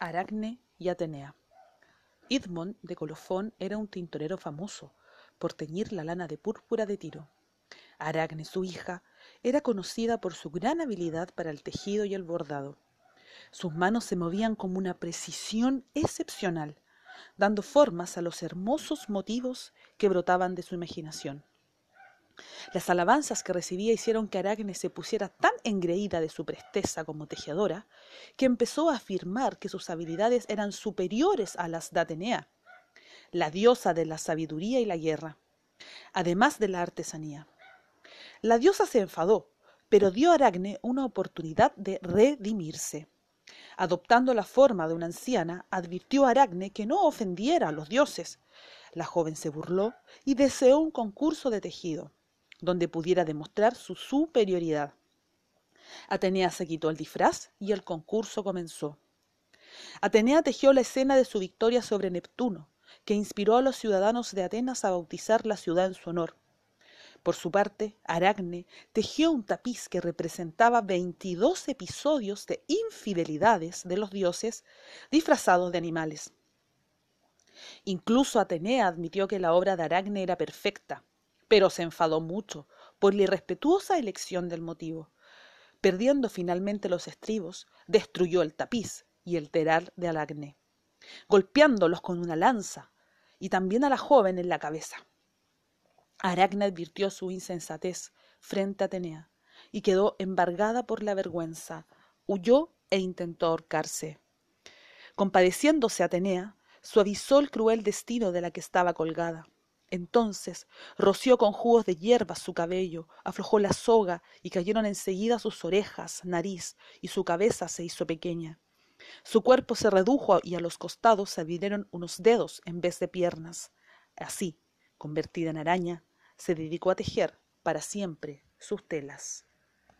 Aracne y Atenea. Idmon de Colofón era un tintorero famoso por teñir la lana de púrpura de Tiro. Aracne, su hija, era conocida por su gran habilidad para el tejido y el bordado. Sus manos se movían con una precisión excepcional, dando formas a los hermosos motivos que brotaban de su imaginación. Las alabanzas que recibía hicieron que Aracne se pusiera tan engreída de su presteza como tejedora, que empezó a afirmar que sus habilidades eran superiores a las de Atenea, la diosa de la sabiduría y la guerra, además de la artesanía. La diosa se enfadó, pero dio a Aracne una oportunidad de redimirse. Adoptando la forma de una anciana, advirtió a Aracne que no ofendiera a los dioses. La joven se burló y deseó un concurso de tejido donde pudiera demostrar su superioridad. Atenea se quitó el disfraz y el concurso comenzó. Atenea tejió la escena de su victoria sobre Neptuno, que inspiró a los ciudadanos de Atenas a bautizar la ciudad en su honor. Por su parte, Aracne tejió un tapiz que representaba veintidós episodios de infidelidades de los dioses disfrazados de animales. Incluso Atenea admitió que la obra de Aracne era perfecta, pero se enfadó mucho por la irrespetuosa elección del motivo. Perdiendo finalmente los estribos, destruyó el tapiz y el telar de Aracne, golpeándolos con una lanza y también a la joven en la cabeza. Aracne advirtió su insensatez frente a Atenea y quedó embargada por la vergüenza, huyó e intentó ahorcarse. Compadeciéndose Atenea, suavizó el cruel destino de la que estaba colgada entonces roció con jugos de hierba su cabello, aflojó la soga y cayeron enseguida sus orejas, nariz, y su cabeza se hizo pequeña. Su cuerpo se redujo y a los costados se abrieron unos dedos en vez de piernas. Así, convertida en araña, se dedicó a tejer para siempre sus telas.